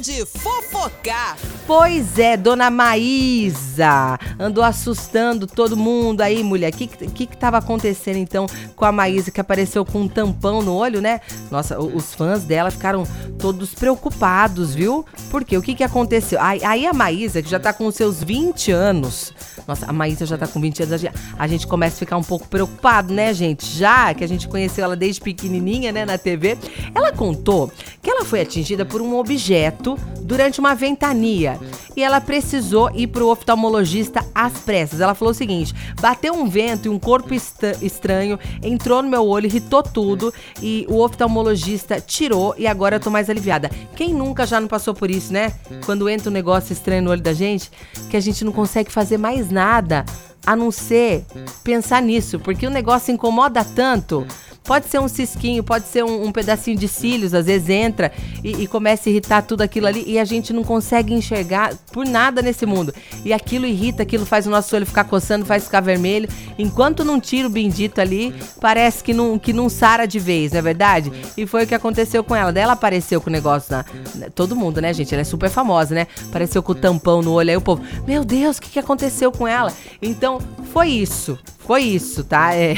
de fofocar. Pois é, dona Maísa andou assustando todo mundo aí, mulher. O que, que que tava acontecendo então com a Maísa que apareceu com um tampão no olho, né? Nossa, os fãs dela ficaram todos preocupados, viu? Porque o que que aconteceu? Aí, aí a Maísa, que já tá com os seus 20 anos, nossa, a Maísa já tá com 20 anos, a gente começa a ficar um pouco preocupado, né, gente? Já que a gente conheceu ela desde pequenininha, né, na TV, ela contou que ela foi atingida por um objeto durante uma ventania e ela precisou ir pro oftalmologista às pressas. Ela falou o seguinte: bateu um vento e um corpo estranho entrou no meu olho, irritou tudo e o oftalmologista tirou e agora eu tô mais aliviada. Quem nunca já não passou por isso, né? Quando entra um negócio estranho no olho da gente, que a gente não consegue fazer mais nada a não ser pensar nisso, porque o negócio incomoda tanto Pode ser um cisquinho, pode ser um, um pedacinho de cílios, às vezes entra e, e, começa a irritar tudo aquilo ali e a gente não consegue enxergar por nada nesse mundo. E aquilo irrita, aquilo faz o nosso olho ficar coçando, faz ficar vermelho. Enquanto não tira o bendito ali, parece que não, que não sara de vez, não é verdade? E foi o que aconteceu com ela. Daí ela apareceu com o negócio na. Todo mundo, né, gente? Ela é super famosa, né? Apareceu com o tampão no olho. Aí o povo, meu Deus, o que, que aconteceu com ela? Então, foi isso. Foi isso, tá? É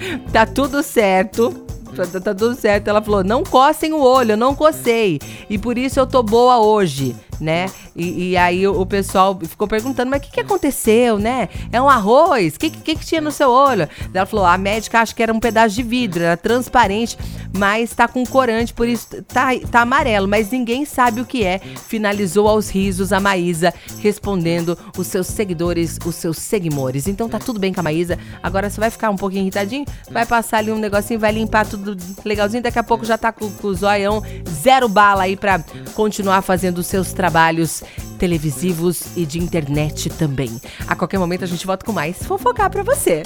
tá tudo certo. Tá, tá, tudo certo. Ela falou: não cocem o olho, eu não cocei. E por isso eu tô boa hoje né? E, e aí o, pessoal ficou perguntando, mas o que, que aconteceu, né? É um arroz? O que, que, que tinha no seu olho? Ela falou, a médica acha que era um pedaço de vidro, era transparente, mas tá com corante, por isso tá, tá amarelo, mas ninguém sabe o que é. Finalizou aos risos a Maísa, respondendo os seus seguidores, os seus seguimores. Então tá tudo bem com a Maísa. Agora você vai ficar um pouquinho irritadinho, vai passar ali um negocinho, vai limpar tudo legalzinho, daqui a pouco já tá com, com o zoião zero bala aí pra continuar fazendo seus trabalhos trabalhos televisivos e de internet também. A qualquer momento a gente volta com mais fofocar para você.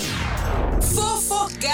Fofocar!